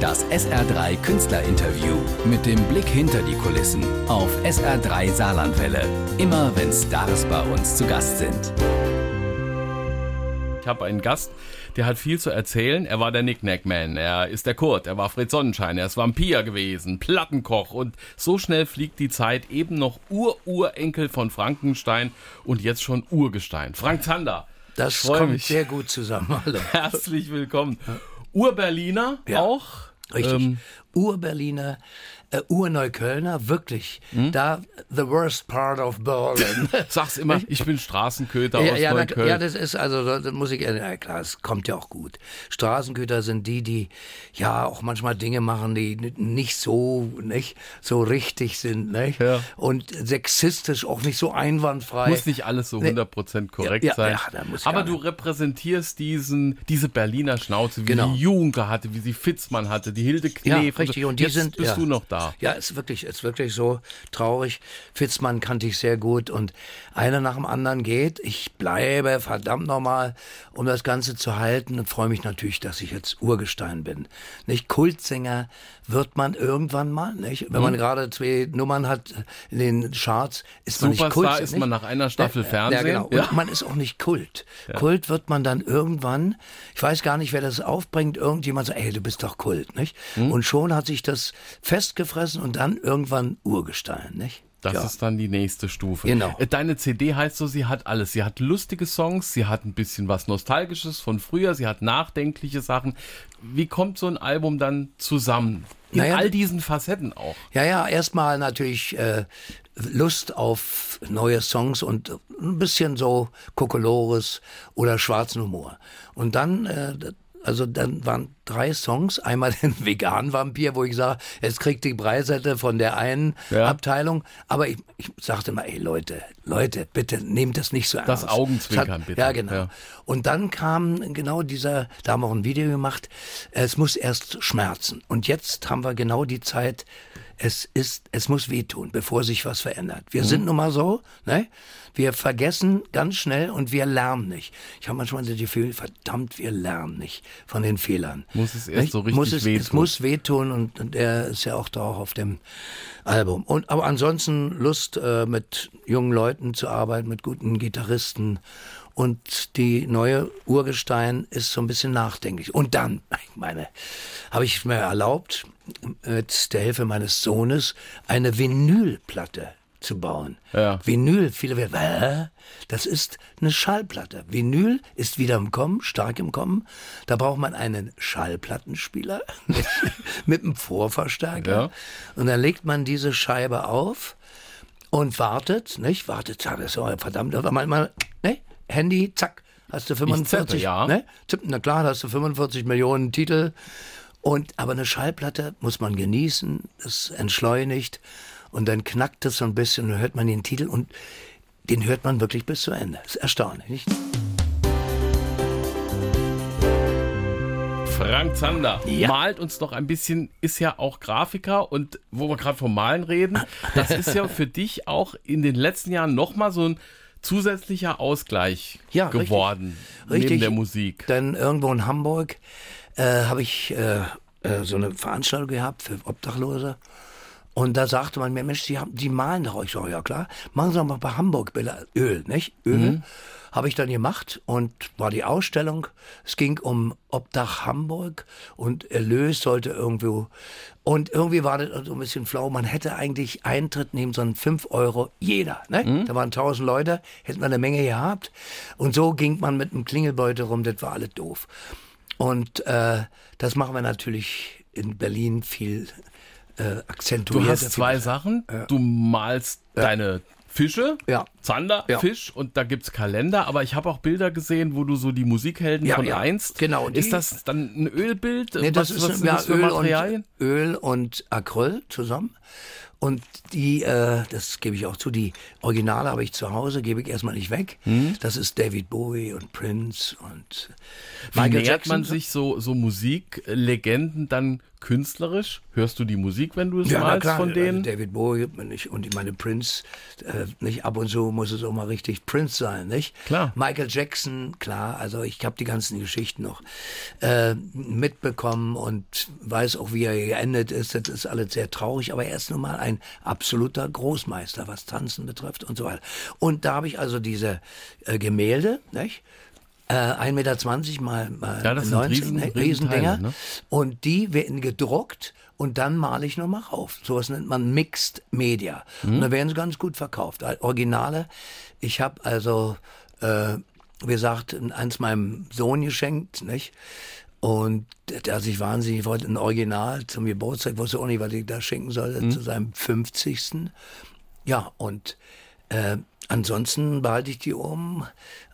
Das SR3 Künstlerinterview mit dem Blick hinter die Kulissen auf SR3 Saarlandwelle. Immer wenn Stars bei uns zu Gast sind. Ich habe einen Gast, der hat viel zu erzählen. Er war der Knick-Knack-Man, er ist der Kurt, er war Fritz Sonnenschein, er ist Vampir gewesen, Plattenkoch und so schnell fliegt die Zeit. Eben noch Ur-Urenkel von Frankenstein und jetzt schon Urgestein. Frank Zander. Das kommt mich. sehr gut zusammen. Hallo. Herzlich willkommen. Ur-Berliner ja. auch. Richtig. Ähm, Ur-Berliner äh, Urneuköllner, wirklich. Hm? Da, the worst part of Berlin. Sag's immer, ich bin Straßenköter ja, aus ja, Neukölln. Ja, das ist, also, das muss ich, ja klar, es kommt ja auch gut. Straßenköter sind die, die, ja, auch manchmal Dinge machen, die nicht so, nicht, so richtig sind, nicht? Ja. Und sexistisch auch nicht so einwandfrei. Muss nicht alles so 100% korrekt ja, sein. Ja, muss Aber du repräsentierst diesen, diese Berliner Schnauze, wie genau. die Juncker hatte, wie sie Fitzmann hatte, die Hilde Knef. Ja, richtig. Und die Jetzt sind, bist du noch da. Ja, ist wirklich, ist wirklich so traurig. Fitzmann kannte ich sehr gut und einer nach dem anderen geht. Ich bleibe verdammt nochmal, um das Ganze zu halten und freue mich natürlich, dass ich jetzt Urgestein bin. Nicht Kultsänger wird man irgendwann mal, nicht? Wenn man mhm. gerade zwei Nummern hat in den Charts, ist man Superstar nicht Kult. ist man nach einer Staffel ja, Fernsehen. Ja, genau. Ja. Und man ist auch nicht Kult. Ja. Kult wird man dann irgendwann, ich weiß gar nicht, wer das aufbringt, irgendjemand sagt, ey, du bist doch Kult, nicht? Mhm. Und schon hat sich das festgefressen und dann irgendwann Urgestein, nicht? Das ja. ist dann die nächste Stufe. Genau. Äh, deine CD heißt so, sie hat alles. Sie hat lustige Songs, sie hat ein bisschen was Nostalgisches von früher, sie hat nachdenkliche Sachen. Wie kommt so ein Album dann zusammen? In naja, all diesen Facetten auch. Ja, ja, erstmal natürlich äh, Lust auf neue Songs und ein bisschen so Kokolores oder schwarzen Humor. Und dann äh, also dann waren drei Songs. Einmal den veganen Vampir, wo ich sage, es kriegt die Preisette von der einen ja. Abteilung. Aber ich, ich sagte mal, ey Leute, Leute, bitte nehmt das nicht so ernst. Das Augenzwinkern, bitte. Ja, genau. Ja. Und dann kam genau dieser, da haben wir auch ein Video gemacht, es muss erst schmerzen. Und jetzt haben wir genau die Zeit, es ist, es muss wehtun, bevor sich was verändert. Wir mhm. sind nun mal so, ne? Wir vergessen ganz schnell und wir lernen nicht. Ich habe manchmal das Gefühl, verdammt, wir lernen nicht von den Fehlern. Muss es erst nicht? so richtig muss es, wehtun. Es muss wehtun und, und er ist ja auch da auch auf dem Album. Und aber ansonsten Lust äh, mit jungen Leuten zu arbeiten, mit guten Gitarristen und die neue Urgestein ist so ein bisschen nachdenklich. Und dann, ich meine, habe ich mir erlaubt, mit der Hilfe meines Sohnes eine Vinylplatte zu bauen. Ja. Vinyl, viele werden, das ist eine Schallplatte. Vinyl ist wieder im Kommen, stark im Kommen. Da braucht man einen Schallplattenspieler mit einem Vorverstärker. Ja. Und dann legt man diese Scheibe auf und wartet, nicht? Wartet, das ist verdammt, aber manchmal, ne? Handy, zack, hast du 45, zippe, ja. ne? Na klar, hast du 45 Millionen Titel. Und, aber eine Schallplatte muss man genießen, es entschleunigt und dann knackt es so ein bisschen und dann hört man den Titel und den hört man wirklich bis zu Ende. Das ist erstaunlich, nicht? Frank Zander ja. malt uns noch ein bisschen, ist ja auch Grafiker und wo wir gerade vom Malen reden, das ist ja für dich auch in den letzten Jahren nochmal so ein zusätzlicher Ausgleich ja, geworden richtig. neben richtig. der Musik. Denn irgendwo in Hamburg äh, habe ich äh, äh, so eine Veranstaltung gehabt für Obdachlose. Und da sagte man mir, Mensch, die, haben, die malen doch. Ich sage, ja klar, machen Sie doch mal bei Hamburg. Öl, nicht? Öl. Mhm. Habe ich dann gemacht und war die Ausstellung. Es ging um Obdach Hamburg und Erlös sollte irgendwo. Und irgendwie war das so ein bisschen flau. Man hätte eigentlich Eintritt nehmen sollen, 5 Euro jeder. Ne? Mhm. Da waren 1000 Leute, hätten wir eine Menge gehabt. Und so ging man mit einem Klingelbeutel rum, das war alles doof. Und äh, das machen wir natürlich in Berlin viel äh, akzentuiert. Du hast zwei Sachen. Ja. Du malst ja. deine Fische, ja. Zander, ja. Fisch und da gibt's Kalender, aber ich habe auch Bilder gesehen, wo du so die Musikhelden ja, von ja. einst. Genau. ist das dann ein Ölbild? Nee, das was, ist was, ja, Öl, und, Öl und Acryl zusammen. Und die, äh, das gebe ich auch zu, die Originale habe ich zu Hause, gebe ich erstmal nicht weg. Hm? Das ist David Bowie und Prince und Michael Wie nähert Jackson. man sich so, so Musiklegenden dann künstlerisch? Hörst du die Musik, wenn du es Ja, malst von denen? Also David Bowie nicht, und ich meine Prince, äh, nicht ab und zu muss es auch mal richtig Prince sein, nicht? Klar. Michael Jackson, klar, also ich habe die ganzen Geschichten noch äh, mitbekommen und weiß auch, wie er geendet ist. Das ist alles sehr traurig, aber er ist nun mal ein absoluter Großmeister, was Tanzen betrifft und so weiter. Und da habe ich also diese äh, Gemälde, nicht? Äh, 1,20 Meter mal, mal Ja, das sind 90, riesen- ne? riesen Riesendinger. Ne? Und die werden gedruckt und dann male ich nochmal rauf. Sowas nennt man Mixed Media. Und da werden sie ganz gut verkauft. Al- Originale. Ich habe also, äh, wie gesagt, eins meinem Sohn geschenkt, nicht? Und der sich wahnsinnig wollte, ein Original zum Geburtstag, wusste auch nicht, was ich da schenken sollte, zu seinem 50. Ja, und äh, ansonsten behalte ich die oben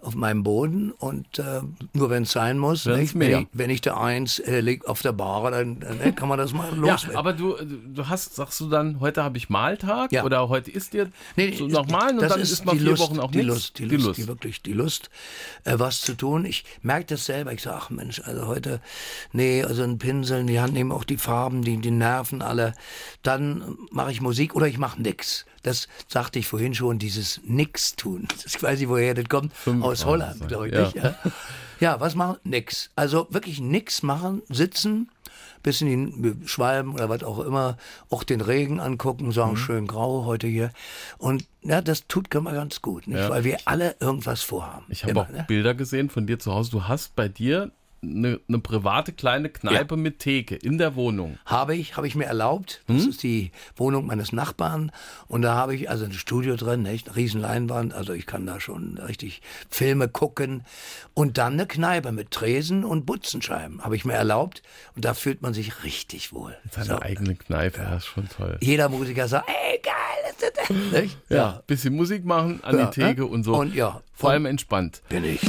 auf meinem Boden und äh, nur wenn es sein muss, nicht? Wenn, ich, wenn ich da eins äh, liegt auf der Bar, dann, dann äh, kann man das mal Ja, loswerden. aber du, du hast, sagst du dann, heute habe ich Maltag Ja. oder heute ist dir Nee, so noch malen und dann ist ist mal die vier Lust, Wochen auch die nichts. Lust, die Lust, die wirklich die Lust, äh, was zu tun. Ich merke das selber. Ich sage, ach Mensch, also heute, nee, also ein Pinsel in die Hand nehmen, auch die Farben, die, die Nerven alle. Dann mache ich Musik oder ich mache nix. Das sagte ich vorhin schon, dieses Nix tun. Ich weiß nicht, woher das kommt. Aus Holland, glaube ich. Ja. Nicht? Ja. ja, was machen? Nix. Also wirklich nix machen, sitzen, bisschen die Schwalben oder was auch immer, auch den Regen angucken, sagen, Mhm. schön grau heute hier. Und ja, das tut immer ganz gut, nicht? Ja. weil wir alle irgendwas vorhaben. Ich habe auch ne? Bilder gesehen von dir zu Hause. Du hast bei dir eine, eine private kleine Kneipe mit Theke in der Wohnung. Habe ich, habe ich mir erlaubt. Hm? Das ist die Wohnung meines Nachbarn. Und da habe ich also ein Studio drin, nicht? Eine riesen Leinwand. Also ich kann da schon richtig Filme gucken. Und dann eine Kneipe mit Tresen und Butzenscheiben. Habe ich mir erlaubt. Und da fühlt man sich richtig wohl. Seine So. eigene Kneipe, ja. ist schon toll. Jeder Musiker sagt, ey, geil, ist das denn? Nicht? Ja, bisschen Musik machen, an Ja, die Theke ne? und so. Und ja, Vor und- allem entspannt. Bin ich.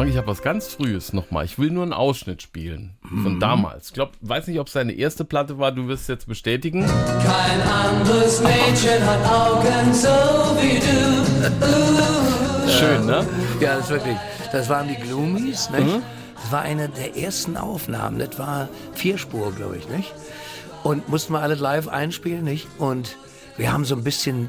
Frank, ich habe was ganz Frühes nochmal. Ich will nur einen Ausschnitt spielen von Mhm. damals. Ich glaube, weiß nicht, ob es deine erste Platte war. Du wirst es jetzt bestätigen. Kein anderes Mädchen hat Augen so wie du. Schön, ne? Ja, das ist wirklich. Das waren die Gloomies, nicht? Mhm. Das war eine der ersten Aufnahmen. Das war Vierspur, glaube ich, nicht? Und mussten wir alle live einspielen, nicht? Und wir haben so ein bisschen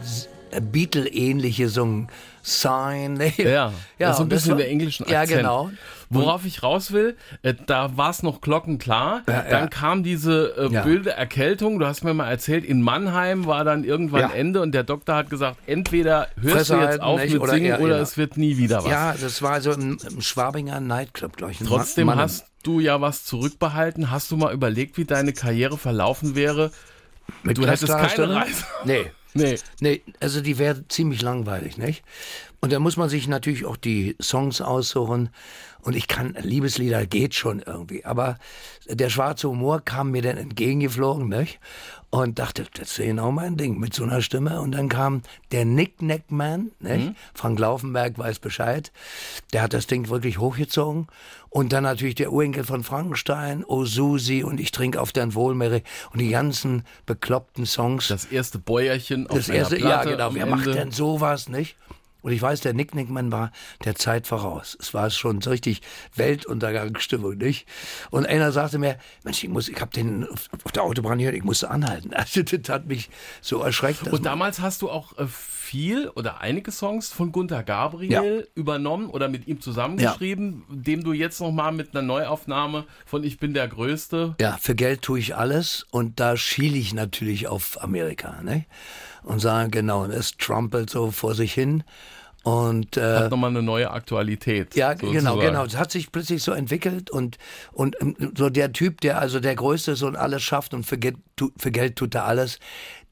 Beatle-ähnliche so ein Sign. Ja, ist so ein bisschen war- der englischen Ja, Akzent. genau. Worauf ich raus will, äh, da war es noch glockenklar. Ja, dann ja. kam diese äh, Ja. wilde Erkältung. Du hast mir mal erzählt, in Mannheim war dann irgendwann Ja. Ende und der Doktor hat gesagt, entweder hörst Fresse du jetzt halten, auf nicht? mit Oder- Singen ja, oder es wird nie wieder was. Ja, das war so im, im Schwabinger Nightclub, glaube ich. Trotzdem Mann- hast du ja was zurückbehalten. Hast du mal überlegt, wie deine Karriere verlaufen wäre? Mit du hättest keine? Reise. Nee. Nee. Nee, also die wäre ziemlich langweilig, nicht? Und da muss man sich natürlich auch die Songs aussuchen. Und ich kann, Liebeslieder geht schon irgendwie. Aber der schwarze Humor kam mir dann entgegengeflogen, nicht? Und dachte, das ist genau mein Ding mit so einer Stimme. Und dann kam der Nick Man, nicht? Frank Laufenberg weiß Bescheid. Der hat das Ding wirklich hochgezogen. Und dann natürlich der Urenkel von Frankenstein, Oh Susi und Ich trinke auf dein Wohl, Mary. Und die ganzen bekloppten Songs. Das erste Bäuerchen auf Das erste, Platte ja genau, wer macht denn sowas, nicht? Und ich weiß, der Nick Nickman war der Zeit voraus. Es war schon so richtig Weltuntergangsstimmung, nicht? Und einer sagte mir, Mensch, ich muss, ich habe den auf, der Autobahn hier, ich musste anhalten. Also das hat mich so erschreckt. Und damals hast du auch äh, viel oder einige Songs von Gunther Gabriel übernommen oder mit ihm zusammengeschrieben, dem du jetzt nochmal mit einer Neuaufnahme von Ich bin der Größte. Ja, für Geld tue ich alles und da schiele ich natürlich auf Amerika, ne? Und sage, genau, es trampelt so vor sich hin. Und äh, Hat nochmal eine neue Aktualität. Ja, sozusagen. genau, genau. Es hat sich plötzlich so entwickelt und, und ähm, so der Typ, der also der Größte ist und alles schafft und für Geld, für Geld tut er alles,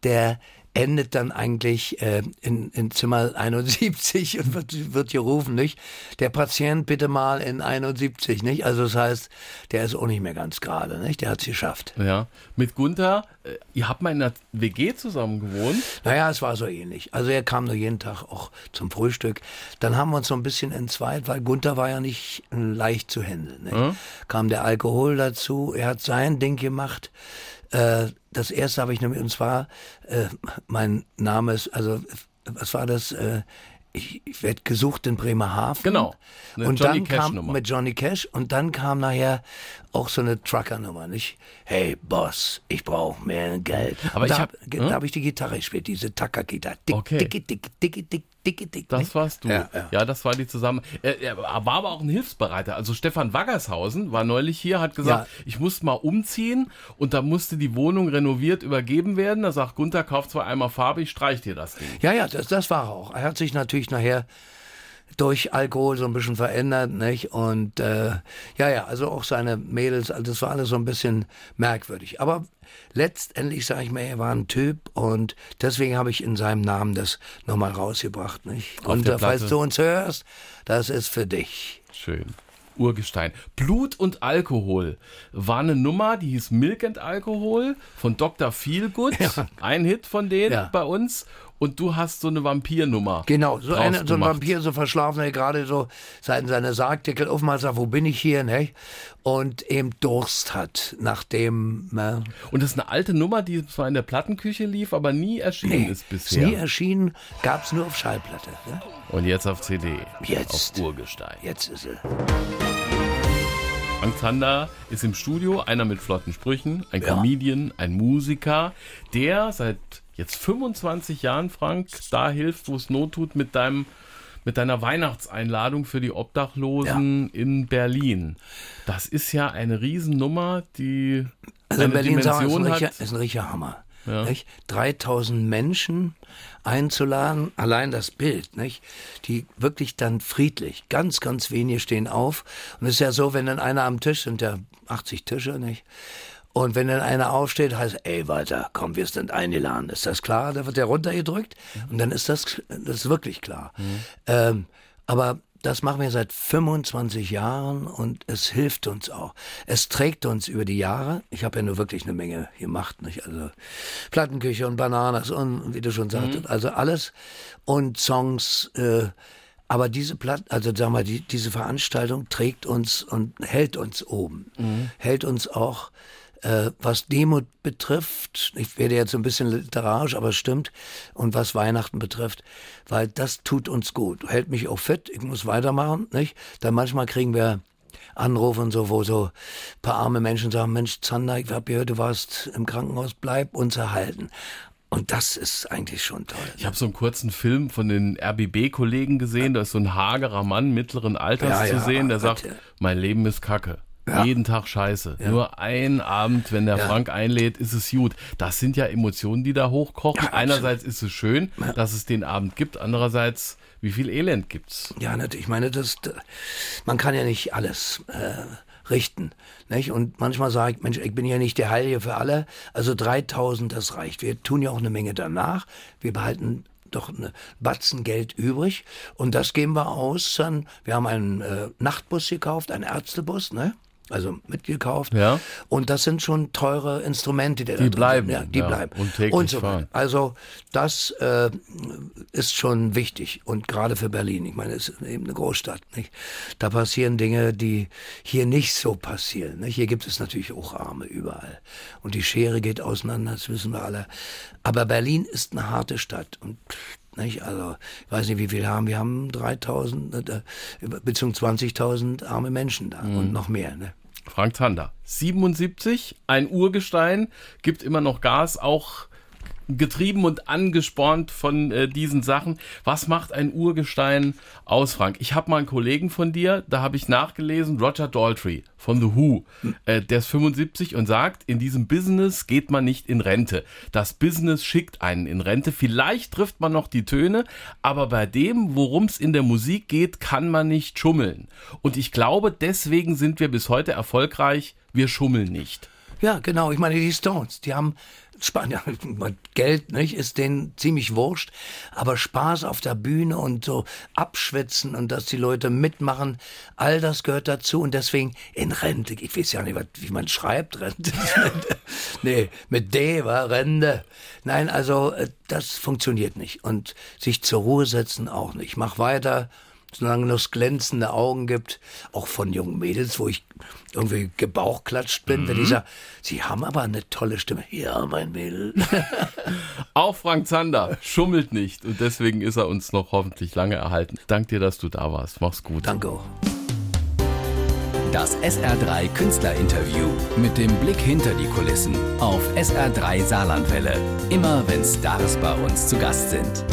der endet dann eigentlich äh, in, in Zimmer 71 und wird, wird gerufen, nicht? Der Patient bitte mal in 71, nicht? Also das heißt, der ist auch nicht mehr ganz gerade, nicht? Der hat es geschafft. Ja, mit Gunther, äh, ihr habt mal in einer WG zusammen gewohnt. Naja, es war so ähnlich. Also er kam nur jeden Tag auch zum Frühstück. Dann haben wir uns so ein bisschen entzweit, weil Gunther war ja nicht äh, leicht zu handeln. Ne? Kam der Alkohol dazu, er hat sein Ding gemacht. Äh, das erste habe ich nämlich, und zwar, äh, mein Name ist, also, was war das? Äh, ich, ich werde gesucht in Bremerhaven. Genau, eine und Johnny dann Cash kam Nummer. mit Johnny Cash und dann kam nachher auch so eine Trucker-Nummer, nicht? Hey Boss, ich brauche mehr Geld. Aber ich da hab- ge- hm? da habe ich die Gitarre gespielt, diese Tacker-Gitarre. Dick, Okay. dicke, dick, dicke, dick, dicke, dick. Das nicht? warst du. Ja, Ja, ja. das war die zusammen. Er, er war aber auch ein Hilfsbereiter. Also Stefan Waggershausen war neulich hier, hat gesagt, Ja. ich muss mal umziehen und da musste die Wohnung renoviert übergeben werden. Da sagt Gunther, kauf zwar einmal Farbe, ich streich dir das Ding. Ja, ja, das, das war er auch. Er hat sich natürlich nachher durch Alkohol so ein bisschen verändert, nicht? Und äh, ja, ja, also auch seine Mädels, also das war alles so ein bisschen merkwürdig. Aber letztendlich sage ich mir, er war ein Typ und deswegen habe ich in seinem Namen das nochmal rausgebracht, nicht? Auf und äh, falls du uns hörst, das ist für dich. Schön. Urgestein. Blut und Alkohol war eine Nummer, die hieß Milk and Alkohol von Dr. Feelgood. Ein Hit von denen Ja. bei uns. Und du hast so eine Vampirnummer. Genau, so, eine, so ein. Vampir, so verschlafen, der gerade so seinen seine Sargdeckel aufmacht, sagt, wo bin ich hier, ne? Und eben Durst hat, nachdem, ne? Und das ist eine alte Nummer, die zwar in der Plattenküche lief, aber nie erschienen ist Ist bisher. nie erschienen, gab's nur auf Schallplatte. Ne? Und jetzt auf CD. Jetzt. Auf Urgestein. Jetzt ist er. Frank Zander ist im Studio, einer mit flotten Sprüchen, ein Ja. Comedian, ein Musiker, der seit jetzt 25 Jahren, Frank, da hilft, wo es Not tut, mit deinem mit deiner Weihnachtseinladung für die Obdachlosen in Berlin. Das ist ja eine Riesennummer, die Also in Berlin sagen wir, ist, Dimension ein richtiger, ist ein richtiger Hammer. Ja. Nicht? 3000 Menschen einzuladen, allein das Bild, nicht? die wirklich dann friedlich, ganz, ganz wenige stehen auf. Und es ist ja so, wenn dann einer am Tisch, sind ja 80 Tische, nicht? Und wenn dann einer aufsteht, heißt, ey, weiter, komm, wir sind eingeladen. Ist das klar? Da wird der runtergedrückt und dann ist das, das ist wirklich klar. Ähm, aber das machen wir seit 25 Jahren und es hilft uns auch. Es trägt uns über die Jahre. Ich habe ja nur wirklich eine Menge gemacht, nicht? Also Plattenküche und Bananas und wie du schon sagtest, also alles und Songs. Äh, aber diese Platte, also sag mal, die, diese Veranstaltung trägt uns und hält uns oben, hält uns auch äh, was Demut betrifft, ich werde jetzt ein bisschen literarisch, aber es stimmt, und was Weihnachten betrifft, weil das tut uns gut, hält mich auch fit, ich muss weitermachen, nicht? Dann manchmal kriegen wir Anrufe und so, wo so ein paar arme Menschen sagen, Mensch, Zander, ich hab gehört, du warst im Krankenhaus, bleib uns erhalten. Und das ist eigentlich schon toll. Ich habe so einen kurzen Film von den RBB-Kollegen gesehen, da ist so ein hagerer Mann mittleren Alters Ja, zu ja, sehen, der Gott, sagt, ja. mein Leben ist Kacke. Ja. Jeden Tag scheiße. Nur ein Abend, wenn der Ja. Frank einlädt, ist es gut. Das sind ja Emotionen, die da hochkochen. Ja. Einerseits ist es schön, dass es den Abend gibt. Andererseits, wie viel Elend gibt's? Ja, natürlich. Ich meine, das, man kann ja nicht alles äh, richten. Nicht? Und manchmal sage ich, Mensch, ich bin ja nicht der Heilige für alle. Also 3000, das reicht. Wir tun ja auch eine Menge danach. Wir behalten doch eine Batzen Geld übrig. Und das geben wir aus. Dann, wir haben einen äh, Nachtbus gekauft, einen Ärztebus, ne? Also mitgekauft. Ja. Und das sind schon teure Instrumente, die, da Die bleiben, Sind. Ja, die ja, bleiben. und täglich so fahren. weiter. Also das äh, ist schon wichtig und gerade für Berlin. Ich meine, es ist eben eine Großstadt. Nicht? Da passieren Dinge, die hier nicht so passieren. Nicht? Hier gibt es natürlich auch Arme überall und die Schere geht auseinander. Das wissen wir alle. Aber Berlin ist eine harte Stadt und nicht? Also, ich weiß nicht, wie viel haben wir. haben 3000 äh, beziehungsweise 20.000 arme Menschen da Mhm. und noch mehr. Ne? Frank Zander, 77, ein Urgestein, gibt immer noch Gas, auch getrieben und angespornt von äh, diesen Sachen. Was macht ein Urgestein aus, Frank? Ich habe mal einen Kollegen von dir, da habe ich nachgelesen, Roger Daltrey von The Who. Äh, der ist 75 und sagt, in diesem Business geht man nicht in Rente. Das Business schickt einen in Rente. Vielleicht trifft man noch die Töne, aber bei dem, worum es in der Musik geht, kann man nicht schummeln. Und ich glaube, deswegen sind wir bis heute erfolgreich. Wir schummeln nicht. Ja, genau. Ich meine, die Stones, die haben ja, Geld, nicht, ist denen ziemlich wurscht, aber Spaß auf der Bühne und so abschwitzen und dass die Leute mitmachen, all das gehört dazu und deswegen in Rente. Ich weiß ja nicht, wie man schreibt, Rente. nee, mit D war Rente. Nein, also äh, das funktioniert nicht und sich zur Ruhe setzen auch nicht. Mach weiter. Solange es glänzende Augen gibt, auch von jungen Mädels, wo ich irgendwie gebauchklatscht bin, mhm. wenn die sagen, sie haben aber eine tolle Stimme. Ja, mein Mädel. auch Frank Zander schummelt nicht und deswegen ist er uns noch hoffentlich lange erhalten. Dank dir, dass du da warst. Mach's gut. Danke auch. Das SR3 Künstlerinterview mit dem Blick hinter die Kulissen auf SR3 Saarlandwelle. Immer wenn Stars bei uns zu Gast sind.